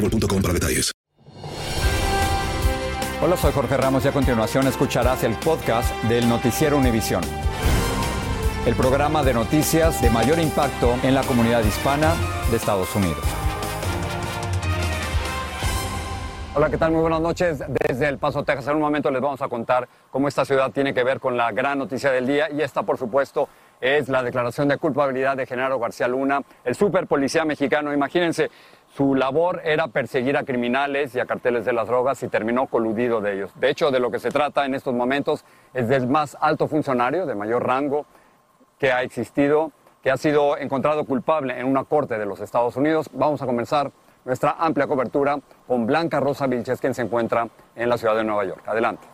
para detalles. Hola, soy Jorge Ramos y a continuación escucharás el podcast del Noticiero Univisión. El programa de noticias de mayor impacto en la comunidad hispana de Estados Unidos. Hola, ¿qué tal? Muy buenas noches desde El Paso, Texas. En un momento les vamos a contar cómo esta ciudad tiene que ver con la gran noticia del día y esta, por supuesto, es la declaración de culpabilidad de Genaro García Luna, el super policía mexicano. Imagínense, su labor era perseguir a criminales y a carteles de las drogas y terminó coludido de ellos. De hecho, de lo que se trata en estos momentos es del más alto funcionario, de mayor rango que ha existido, que ha sido encontrado culpable en una corte de los Estados Unidos. Vamos a comenzar nuestra amplia cobertura con Blanca Rosa Vilches, quien se encuentra en la ciudad de Nueva York. Adelante.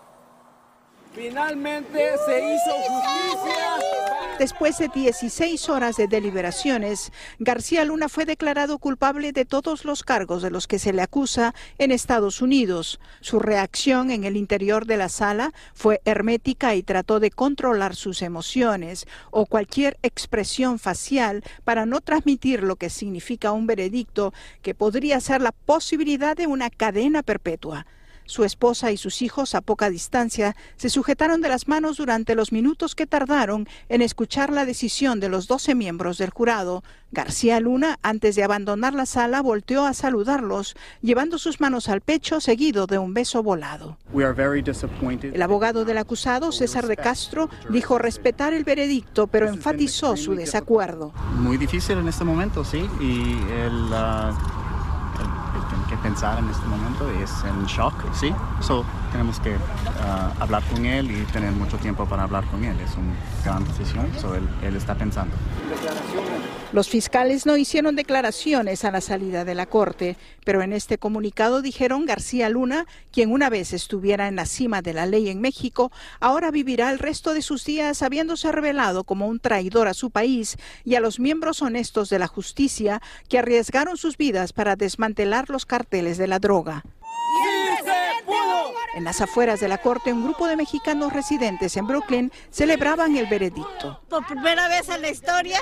Finalmente se hizo justicia. Después de 16 horas de deliberaciones, García Luna fue declarado culpable de todos los cargos de los que se le acusa en Estados Unidos. Su reacción en el interior de la sala fue hermética y trató de controlar sus emociones o cualquier expresión facial para no transmitir lo que significa un veredicto que podría ser la posibilidad de una cadena perpetua. Su esposa y sus hijos a poca distancia se sujetaron de las manos durante los minutos que tardaron en escuchar la decisión de los 12 miembros del jurado. García Luna, antes de abandonar la sala, volteó a saludarlos, llevando sus manos al pecho seguido de un beso volado. El abogado del acusado, César de Castro, dijo respetar el veredicto, pero enfatizó su desacuerdo. Muy difícil en este momento, sí, y el... Uh, pensar en este momento y es en shock, ¿sí? So, tenemos que uh, hablar con él y tener mucho tiempo para hablar con él. Es una gran decisión, so él, él está pensando. Los fiscales no hicieron declaraciones a la salida de la corte, pero en este comunicado dijeron García Luna, quien una vez estuviera en la cima de la ley en México, ahora vivirá el resto de sus días habiéndose revelado como un traidor a su país y a los miembros honestos de la justicia que arriesgaron sus vidas para desmantelar los carteles de la droga. En las afueras de la corte, un grupo de mexicanos residentes en Brooklyn celebraban el veredicto. Por primera vez en la historia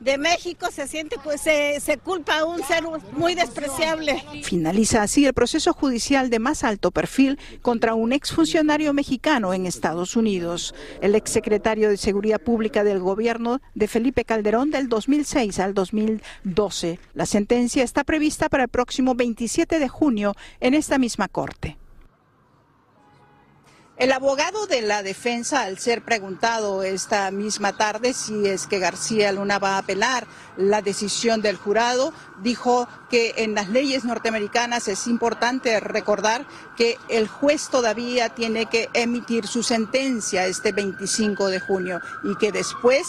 de México se siente, pues se, se, culpa a un ser muy despreciable. Finaliza así el proceso judicial de más alto perfil contra un exfuncionario mexicano en Estados Unidos, el exsecretario de Seguridad Pública del gobierno de Felipe Calderón del 2006 al 2012. La sentencia está prevista para el próximo 27 de junio en esta misma corte. El abogado de la defensa, al ser preguntado esta misma tarde si es que García Luna va a apelar la decisión del jurado, dijo que en las leyes norteamericanas es importante recordar que el juez todavía tiene que emitir su sentencia este 25 de junio y que después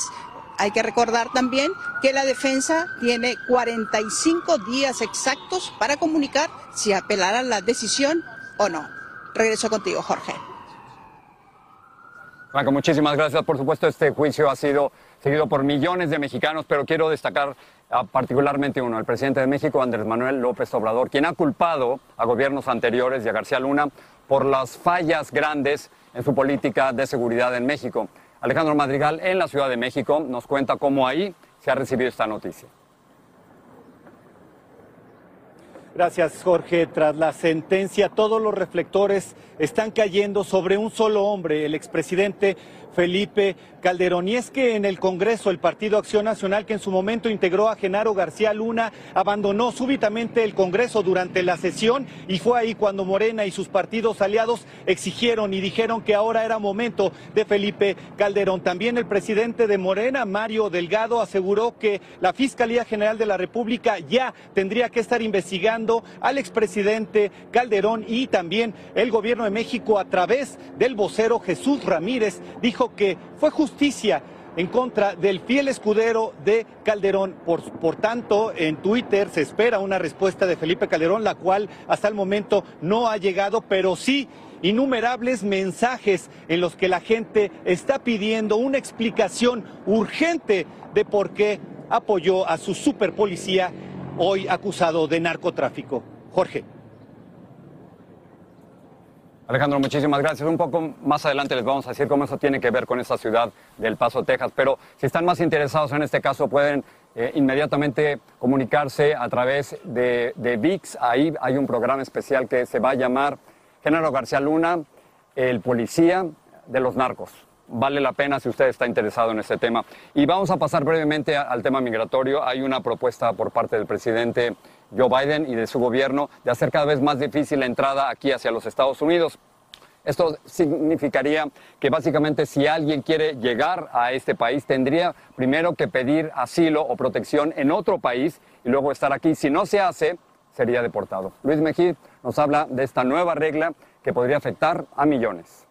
hay que recordar también que la defensa tiene 45 días exactos para comunicar si apelará la decisión o no. Regreso contigo, Jorge. Franco, muchísimas gracias. Por supuesto, este juicio ha sido seguido por millones de mexicanos, pero quiero destacar particularmente uno, el presidente de México, Andrés Manuel López Obrador, quien ha culpado a gobiernos anteriores y a García Luna por las fallas grandes en su política de seguridad en México. Alejandro Madrigal, en la Ciudad de México, nos cuenta cómo ahí se ha recibido esta noticia. Gracias, Jorge. Tras la sentencia, todos los reflectores están cayendo sobre un solo hombre, el expresidente Felipe Calderón. Y es que en el Congreso el Partido Acción Nacional, que en su momento integró a Genaro García Luna, abandonó súbitamente el Congreso durante la sesión y fue ahí cuando Morena y sus partidos aliados exigieron y dijeron que ahora era momento de Felipe Calderón. También el presidente de Morena, Mario Delgado, aseguró que la Fiscalía General de la República ya tendría que estar investigando al expresidente Calderón y también el gobierno de México a través del vocero Jesús Ramírez dijo que fue justicia en contra del fiel escudero de Calderón. Por, por, tanto, en Twitter se espera una respuesta de Felipe Calderón, la cual hasta el momento no ha llegado, pero sí innumerables mensajes en los que la gente está pidiendo una explicación urgente de por qué apoyó a su superpolicía hoy acusado de narcotráfico. Jorge. Alejandro, muchísimas gracias. Un poco más adelante les vamos a decir cómo eso tiene que ver con esta ciudad del Paso, Texas. Pero si están más interesados en este caso, pueden eh, inmediatamente comunicarse a través de, de VIX. Ahí hay un programa especial que se va a llamar Genaro García Luna, el policía de los narcos. Vale la pena si usted está interesado en este tema. Y vamos a pasar brevemente al tema migratorio. Hay una propuesta por parte del presidente Joe Biden y de su gobierno de hacer cada vez más difícil la entrada aquí hacia los Estados Unidos. Esto significaría que básicamente si alguien quiere llegar a este país tendría primero que pedir asilo o protección en otro país y luego estar aquí. Si no se hace, sería deportado. Luis Mejía nos habla de esta nueva regla que podría afectar a millones.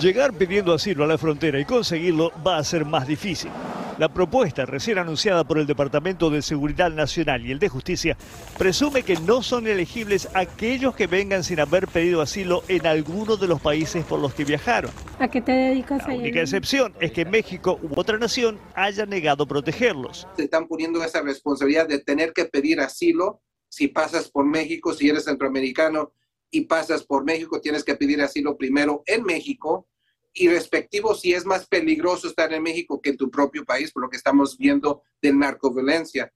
Llegar pidiendo asilo a la frontera y conseguirlo va a ser más difícil. La propuesta, recién anunciada por el Departamento de Seguridad Nacional y el de Justicia, presume que no son elegibles aquellos que vengan sin haber pedido asilo en alguno de los países por los que viajaron. ¿A qué te dedicas? La única excepción es que México u otra nación haya negado protegerlos. Se están poniendo esa responsabilidad de tener que pedir asilo si pasas por México, si eres centroamericano y pasas por México, tienes que pedir asilo primero en México y respectivo si es más peligroso estar en México que en tu propio país, por lo que estamos viendo de narcoviolencia.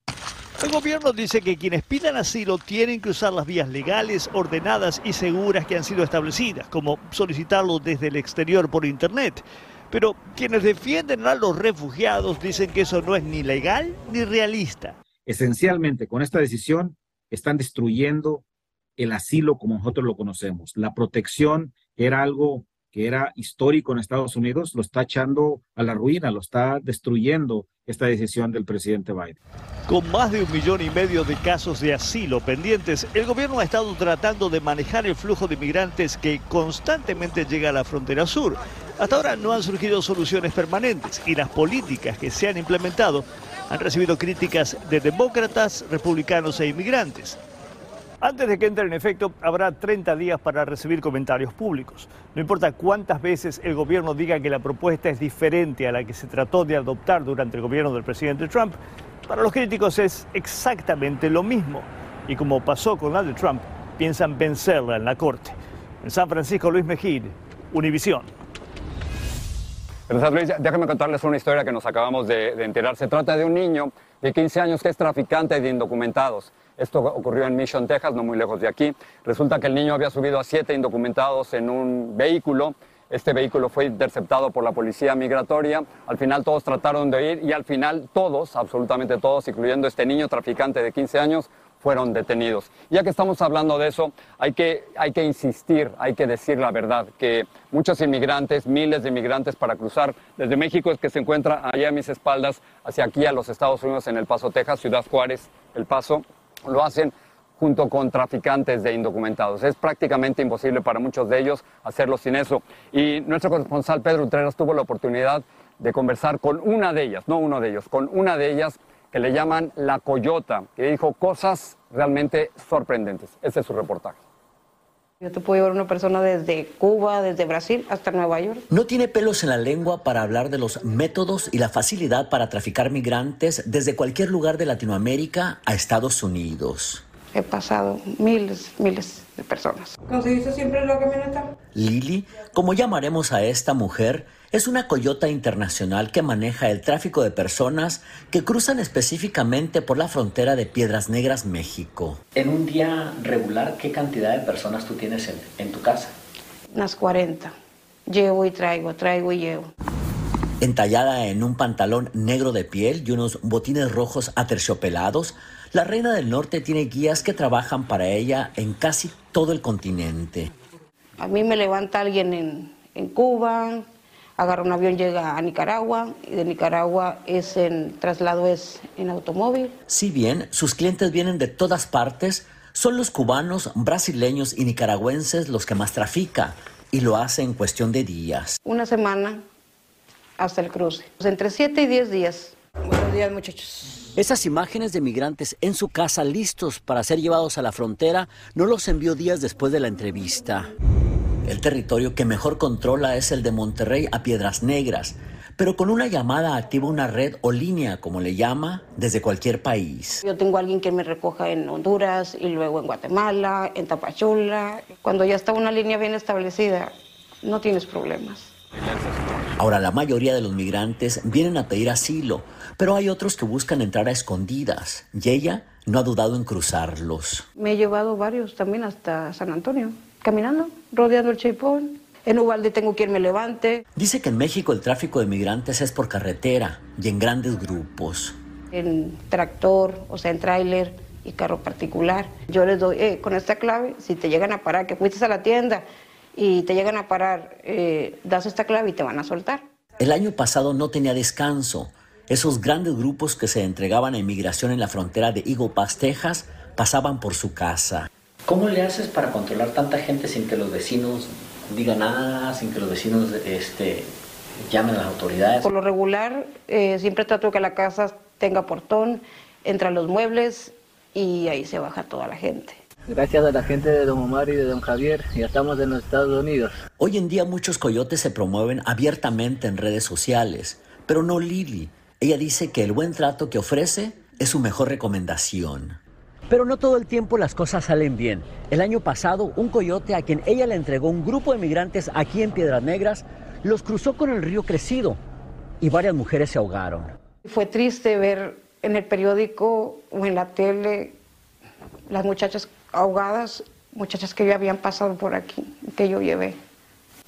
El gobierno dice que quienes pidan asilo tienen que usar las vías legales, ordenadas y seguras que han sido establecidas, como solicitarlo desde el exterior por Internet. Pero quienes defienden a los refugiados dicen que eso no es ni legal ni realista. Esencialmente, con esta decisión están destruyendo el asilo como nosotros lo conocemos. La protección era algo que era histórico en Estados Unidos, lo está echando a la ruina, lo está destruyendo esta decisión del presidente Biden. Con más de un millón y medio de casos de asilo pendientes, el gobierno ha estado tratando de manejar el flujo de migrantes que constantemente llega a la frontera sur. Hasta ahora no han surgido soluciones permanentes y las políticas que se han implementado han recibido críticas de demócratas, republicanos e inmigrantes. Antes de que entre en efecto, habrá 30 días para recibir comentarios públicos. No importa cuántas veces el gobierno diga que la propuesta es diferente a la que se trató de adoptar durante el gobierno del presidente Trump, para los críticos es exactamente lo mismo. Y como pasó con la de Trump, piensan vencerla en la corte. En San Francisco, Luis Mejid, Univisión. Gracias, Luis. Déjame contarles una historia que nos acabamos de, de enterar. Se trata de un niño de 15 años que es traficante de indocumentados. Esto ocurrió en Mission, Texas, no muy lejos de aquí. Resulta que el niño había subido a siete indocumentados en un vehículo. Este vehículo fue interceptado por la policía migratoria. Al final todos trataron de ir y al final todos, absolutamente todos, incluyendo este niño traficante de 15 años, fueron detenidos. Ya que estamos hablando de eso, hay que, hay que insistir, hay que decir la verdad, que muchos inmigrantes, miles de inmigrantes para cruzar desde México, es que se encuentra allá a mis espaldas, hacia aquí a los Estados Unidos, en El Paso, Texas, Ciudad Juárez, El Paso, lo hacen junto con traficantes de indocumentados. Es prácticamente imposible para muchos de ellos hacerlo sin eso. Y nuestro corresponsal Pedro Utreras tuvo la oportunidad de conversar con una de ellas, no uno de ellos, con una de ellas que le llaman la Coyota, que dijo cosas realmente sorprendentes. Ese es su reportaje. Yo te puedo llevar una persona desde Cuba, desde Brasil hasta Nueva York. No tiene pelos en la lengua para hablar de los métodos y la facilidad para traficar migrantes desde cualquier lugar de Latinoamérica a Estados Unidos. he pasado miles, miles de personas. ¿Conseguiste siempre la camioneta? Lili, como llamaremos a esta mujer, es una coyota internacional que maneja el tráfico de personas que cruzan específicamente por la frontera de Piedras Negras, México. En un día regular, ¿qué cantidad de personas tú tienes en, en tu casa? Unas 40. Llevo y traigo, traigo y llevo. Entallada en un pantalón negro de piel y unos botines rojos aterciopelados, la reina del norte tiene guías que trabajan para ella en casi todo el continente. A mí me levanta alguien en, en Cuba, agarra un avión, llega a Nicaragua y de Nicaragua es en traslado es en automóvil. Si bien sus clientes vienen de todas partes, son los cubanos, brasileños y nicaragüenses los que más trafica y lo hace en cuestión de días. Una semana hasta el cruce. Pues entre 7 y 10 días. Buenos días, muchachos. Esas imágenes de migrantes en su casa listos para ser llevados a la frontera no los envió días después de la entrevista. El territorio que mejor controla es el de Monterrey a Piedras Negras, pero con una llamada activa una red o línea, como le llama, desde cualquier país. Yo tengo a alguien que me recoja en Honduras y luego en Guatemala, en Tapachula. Cuando ya está una línea bien establecida, no tienes problemas. Ahora la mayoría de los migrantes vienen a pedir asilo, pero hay otros que buscan entrar a escondidas y ella no ha dudado en cruzarlos. Me he llevado varios también hasta San Antonio, caminando, rodeando el Chaipón. En Ubalde tengo quien me levante. Dice que en México el tráfico de migrantes es por carretera y en grandes grupos. En tractor, o sea, en tráiler y carro particular. Yo les doy, eh, con esta clave, si te llegan a parar, que fuiste a la tienda y te llegan a parar, eh, das esta clave y te van a soltar. El año pasado no tenía descanso. Esos grandes grupos que se entregaban a inmigración en la frontera de Eagle Pass, Texas, pasaban por su casa. ¿Cómo le haces para controlar tanta gente sin que los vecinos digan nada, sin que los vecinos este, llamen a las autoridades? Por lo regular, eh, siempre trato que la casa tenga portón, entran los muebles y ahí se baja toda la gente. Gracias a la gente de Don Omar y de Don Javier, ya estamos en los Estados Unidos. Hoy en día muchos coyotes se promueven abiertamente en redes sociales, pero no Lili. Ella dice que el buen trato que ofrece es su mejor recomendación. Pero no todo el tiempo las cosas salen bien. El año pasado, un coyote a quien ella le entregó un grupo de migrantes aquí en Piedras Negras los cruzó con el río crecido y varias mujeres se ahogaron. Fue triste ver en el periódico o en la tele las muchachas ahogadas, muchachas que ya habían pasado por aquí, que yo llevé.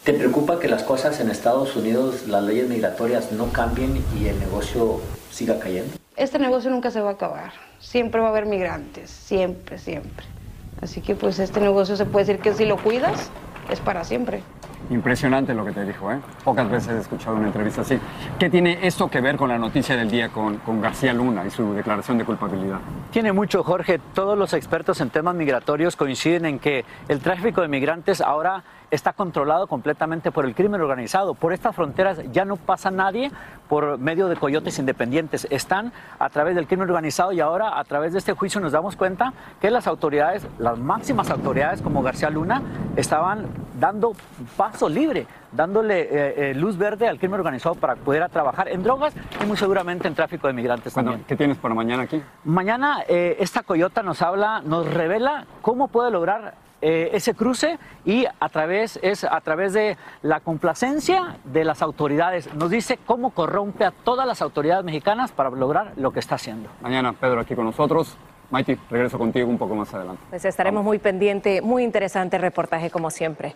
¿Te preocupa que las cosas en Estados Unidos, las leyes migratorias no cambien y el negocio siga cayendo? Este negocio nunca se va a acabar. Siempre va a haber migrantes, siempre, siempre. Así que pues este negocio se puede decir que si lo cuidas, es para siempre. Impresionante lo que te dijo, ¿eh? Pocas veces he escuchado una entrevista así. ¿Qué tiene esto que ver con la noticia del día con, García Luna y su declaración de culpabilidad? Tiene mucho, Jorge. Todos los expertos en temas migratorios coinciden en que el tráfico de migrantes ahora está controlado completamente por el crimen organizado. Por estas fronteras ya no pasa nadie por medio de coyotes independientes. Están a través del crimen organizado y ahora a través de este juicio nos damos cuenta que las autoridades, las máximas autoridades como García Luna, estaban dando paso libre, dándole eh, eh, luz verde al crimen organizado para poder trabajar en drogas y muy seguramente en tráfico de migrantes Bueno, también. ¿Qué tienes para mañana aquí? Mañana eh, esta coyota nos habla, nos revela cómo puede lograr eh, ese cruce y a través, es a través de la complacencia de las autoridades. Nos dice cómo corrompe a todas las autoridades mexicanas para lograr lo que está haciendo. Mañana Pedro aquí con nosotros. Maiti, regreso contigo un poco más adelante. Pues estaremos muy pendiente, muy interesante el reportaje como siempre.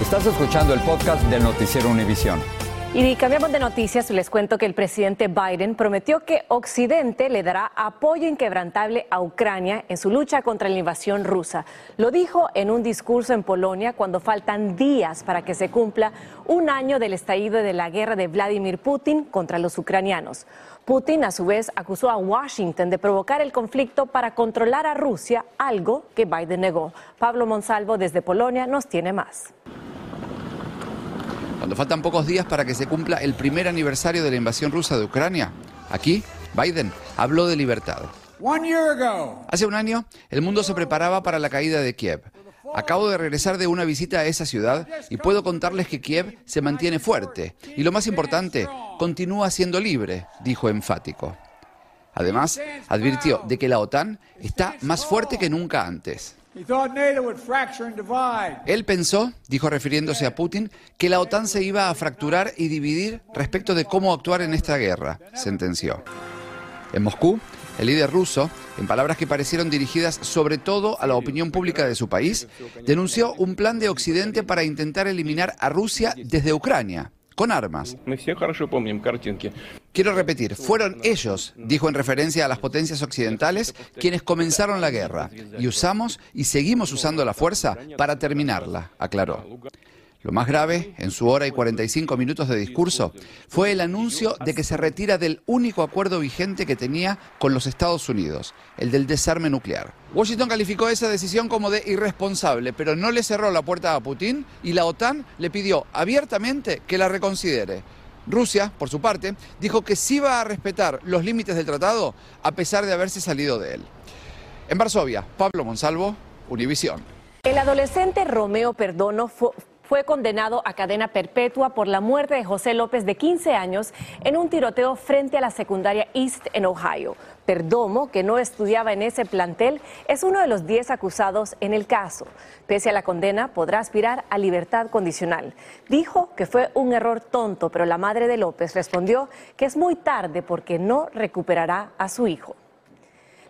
Estás escuchando el podcast del noticiero Univisión. Y cambiamos de noticias, les cuento que el presidente Biden prometió que Occidente le dará apoyo inquebrantable a Ucrania en su lucha contra la invasión rusa. Lo dijo en un discurso en Polonia cuando faltan días para que se cumpla un año del estallido de la guerra de Vladimir Putin contra los ucranianos. Putin, a su vez, acusó a Washington de provocar el conflicto para controlar a Rusia, algo que Biden negó. Pablo Monsalvo desde Polonia nos tiene más. Cuando faltan pocos días para que se cumpla el primer aniversario de la invasión rusa de Ucrania, aquí Biden habló de libertad. Hace un año, el mundo se preparaba para la caída de Kiev. Acabo de regresar de una visita a esa ciudad y puedo contarles que Kiev se mantiene fuerte y lo más importante, continúa siendo libre, dijo enfático. Además, advirtió de que la OTAN está más fuerte que nunca antes. Él pensó, dijo refiriéndose a Putin, que la OTAN se iba a fracturar y dividir respecto de cómo actuar en esta guerra, sentenció. En Moscú, el líder ruso, en palabras que parecieron dirigidas sobre todo a la opinión pública de su país, denunció un plan de Occidente para intentar eliminar a Rusia desde Ucrania con armas. Quiero repetir, fueron ellos, dijo en referencia a las potencias occidentales, quienes comenzaron la guerra y usamos y seguimos usando la fuerza para terminarla, aclaró. Lo más grave, en su hora y 45 minutos de discurso, fue el anuncio de que se retira del único acuerdo vigente que tenía con los Estados Unidos, el del desarme nuclear. Washington calificó esa decisión como de irresponsable, pero no le cerró la puerta a Putin y la OTAN le pidió abiertamente que la reconsidere. Rusia, por su parte, dijo que sí va a respetar los límites del tratado a pesar de haberse salido de él. En Varsovia, Pablo Monsalvo, Univisión. El adolescente Romeo Perdono fue fue condenado a cadena perpetua por la muerte de José López de 15 años en un tiroteo frente a la secundaria East en Ohio. Perdomo, que no estudiaba en ese plantel, es uno de los 10 acusados en el caso. Pese a la condena, podrá aspirar a libertad condicional. Dijo que fue un error tonto, pero la madre de López respondió que es muy tarde porque no recuperará a su hijo.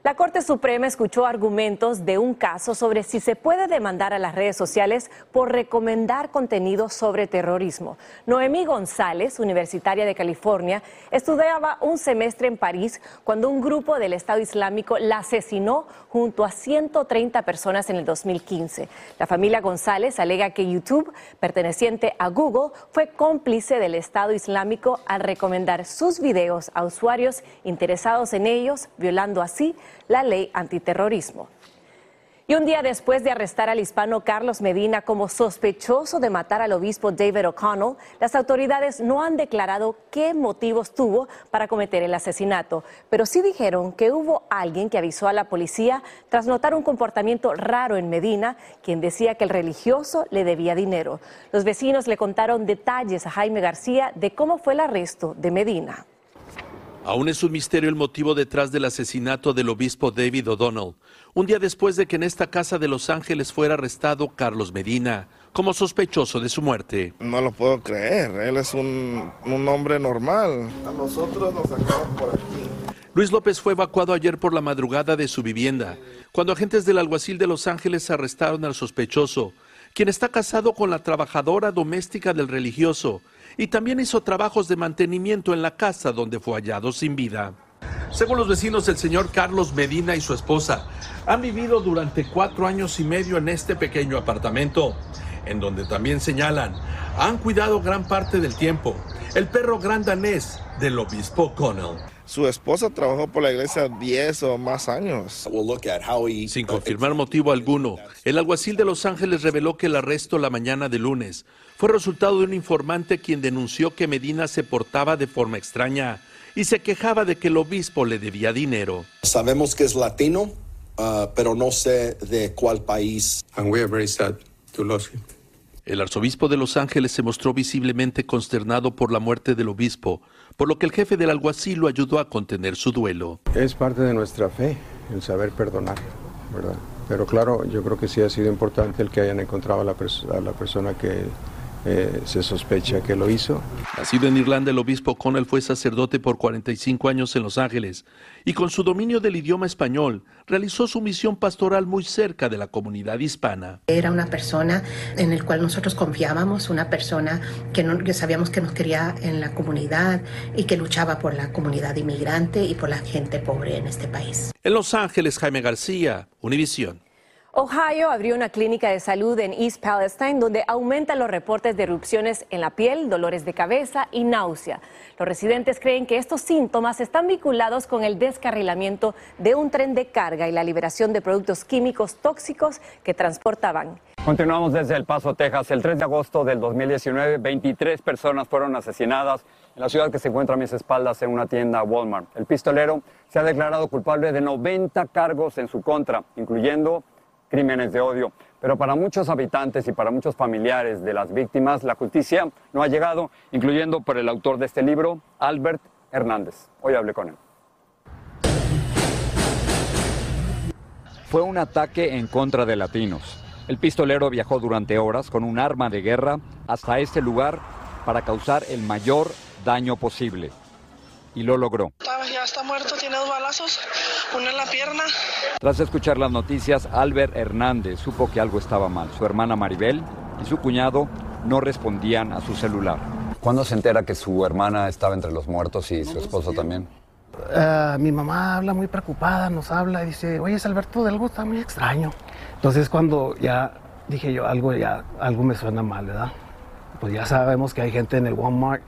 La Corte Suprema escuchó argumentos de un caso sobre si se puede demandar a las redes sociales por recomendar contenido sobre terrorismo. Noemí González, universitaria de California, estudiaba un semestre en París cuando un grupo del Estado Islámico la asesinó junto a 130 personas en el 2015. La familia González alega que YouTube, perteneciente a Google, fue cómplice del Estado Islámico al recomendar sus videos a usuarios interesados en ellos, violando así la ley antiterrorismo. Y un día después de arrestar al hispano Carlos Medina como sospechoso de matar al obispo David O'Connell, las autoridades no han declarado qué motivos tuvo para cometer el asesinato, pero sí dijeron que hubo alguien que avisó a la policía tras notar un comportamiento raro en Medina, quien decía que el religioso le debía dinero. Los vecinos le contaron detalles a Jaime García de cómo fue el arresto de Medina. Aún es un misterio el motivo detrás del asesinato del obispo David O'Donnell, un día después de que en esta casa de Los Ángeles fuera arrestado Carlos Medina como sospechoso de su muerte. No lo puedo creer, él es un, hombre normal. A nosotros nos sacaron por aquí. Luis López fue evacuado ayer por la madrugada de su vivienda, cuando agentes del alguacil de Los Ángeles arrestaron al sospechoso, quien está casado con la trabajadora doméstica del religioso y también hizo trabajos de mantenimiento en la casa donde fue hallado sin vida. Según los vecinos, el señor Carlos Medina y su esposa han vivido durante cuatro años y medio en este pequeño apartamento, en donde también señalan, han cuidado gran parte del tiempo el perro gran danés del obispo Connell. Su esposa trabajó por la iglesia 10 o más años. Sin confirmar motivo alguno, el alguacil de Los Ángeles reveló que el arresto la mañana de lunes fue resultado de un informante quien denunció que Medina se portaba de forma extraña y se quejaba de que el obispo le debía dinero. Sabemos que es latino, uh, pero no sé de cuál país. And we are very sad to lose him. El arzobispo de Los Ángeles se mostró visiblemente consternado por la muerte del obispo, por lo que el jefe del alguacil lo ayudó a contener su duelo. Es parte de nuestra fe el saber perdonar, ¿verdad? Pero claro, yo creo que sí ha sido importante el que hayan encontrado a la, a la persona que eh, se sospecha que lo hizo. Nacido en Irlanda, el obispo Connell fue sacerdote por 45 años en Los Ángeles y con su dominio del idioma español realizó su misión pastoral muy cerca de la comunidad hispana. Era una persona en la cual nosotros confiábamos, una persona que, que sabíamos que nos quería en la comunidad y que luchaba por la comunidad inmigrante y por la gente pobre en este país. En Los Ángeles, Jaime García, Univisión. Ohio abrió una clínica de salud en East Palestine donde aumentan los reportes de erupciones en la piel, dolores de cabeza y náusea. Los residentes creen que estos síntomas están vinculados con el descarrilamiento de un tren de carga y la liberación de productos químicos tóxicos que transportaban. Continuamos desde El Paso, Texas. El 3 de agosto del 2019, 23 personas fueron asesinadas en la ciudad que se encuentra a mis espaldas en una tienda Walmart. El pistolero se ha declarado culpable de 90 cargos en su contra, incluyendo crímenes de odio. Pero para muchos habitantes y para muchos familiares de las víctimas, la justicia no ha llegado, incluyendo por el autor de este libro, Albert Hernández. Hoy hablé con él. Fue un ataque en contra de latinos. El pistolero viajó durante horas con un arma de guerra hasta este lugar para causar el mayor daño posible y lo logró. Ya está muerto, tiene dos balazos, uno en la pierna. Tras escuchar las noticias, Albert Hernández supo que algo estaba mal. Su hermana Maribel y su cuñado no respondían a su celular. ¿Cuándo se entera que su hermana estaba entre los muertos y su esposo también? Uh, mi mamá habla muy preocupada, nos habla y dice, oye, Alberto, algo está muy extraño. Entonces cuando ya dije yo, algo ya, algo me suena mal, ¿verdad? Pues ya sabemos que hay gente en el Walmart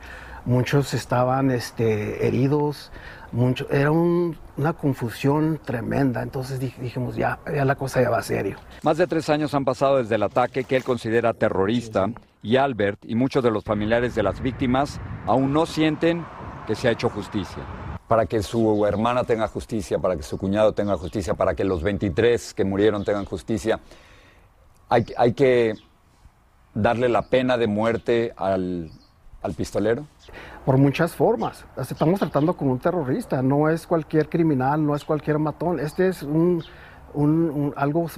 muchos estaban este, heridos, mucho, era una confusión tremenda, entonces dijimos, ya, ya la cosa ya va serio. Más de tres años han pasado desde el ataque que él considera terrorista y Albert y muchos de los familiares de las víctimas aún no sienten que se ha hecho justicia. Para que su hermana tenga justicia, para que su cuñado tenga justicia, para que los 23 que murieron tengan justicia, hay, hay que darle la pena de muerte al, al pistolero? Por muchas formas. Estamos tratando con un terrorista, no es cualquier criminal, no es cualquier matón. Este es un, algo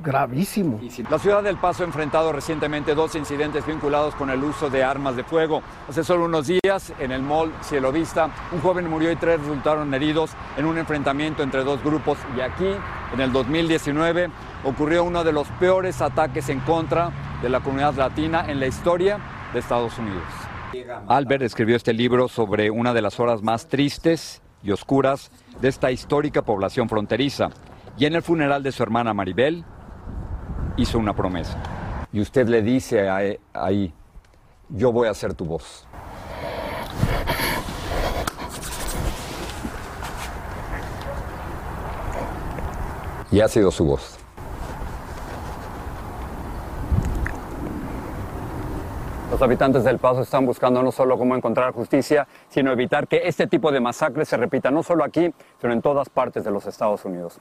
gravísimo. La ciudad del Paso ha enfrentado recientemente dos incidentes vinculados con el uso de armas de fuego. Hace solo unos días, en el mall Cielo Vista, un joven murió y tres resultaron heridos en un enfrentamiento entre dos grupos. Y aquí, en el 2019, ocurrió uno de los peores ataques en contra de la comunidad latina en la historia de Estados Unidos. Albert escribió este libro sobre una de las horas más tristes y oscuras de esta histórica población fronteriza. Y en el funeral de su hermana Maribel hizo una promesa. Y usted le dice ahí, yo voy a ser tu voz. Y ha sido su voz. Los habitantes del Paso están buscando no solo cómo encontrar justicia, sino evitar que este tipo de masacres se repita no solo aquí, sino en todas partes de los Estados Unidos.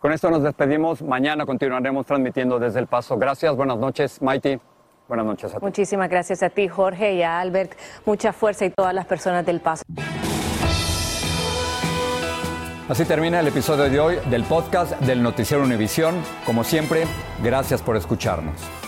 Con esto nos despedimos. Mañana continuaremos transmitiendo desde El Paso. Gracias, buenas noches, Mighty. Buenas noches a ti. Muchísimas gracias a ti, Jorge, y a Albert. Mucha fuerza y todas las personas del Paso. Así termina el episodio de hoy del podcast del Noticiero Univisión. Como siempre, gracias por escucharnos.